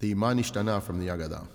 the Manishtana from the Yagada.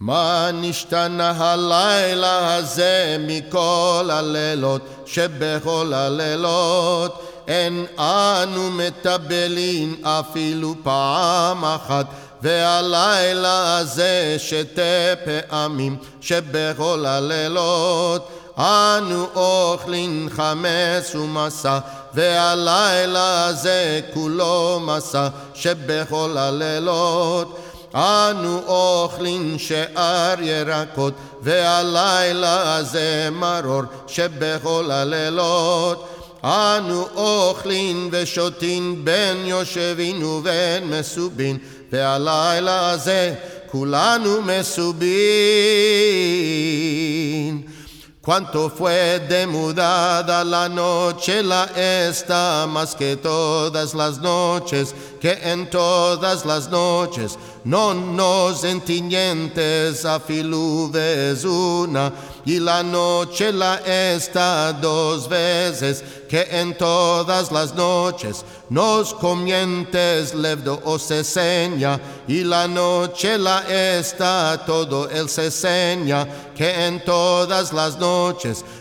מה נשתנה הלילה הזה מכל הלילות שבכל הלילות אין אנו מטבלים אפילו פעם אחת והלילה הזה שתי פעמים שבכל הלילות אנו אוכלים חמץ ומסע והלילה הזה כולו מסע שבכל הלילות אנו אוכלים שאר ירקות, והלילה הזה מרור שבכל הלילות. אנו אוכלים ושותים בין יושבין ובין מסובין, והלילה הזה כולנו מסובין. Cuánto fue demudada la noche la esta más que todas las noches, que en todas las noches no nos entiñentes a filuves una, y la noche la esta dos veces, que en todas las noches nos comientes levdo o se seña, y la noche la esta todo el se seña, que en todas las noches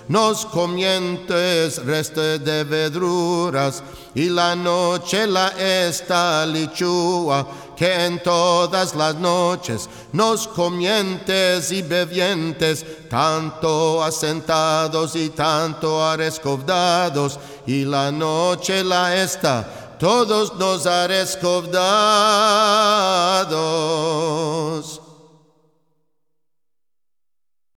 nos comientes reste de vedruras, y la noche la esta lichúa, que en todas las noches nos comientes y bebientes, tanto asentados y tanto arescovdados, y la noche la esta, todos nos arescovdados.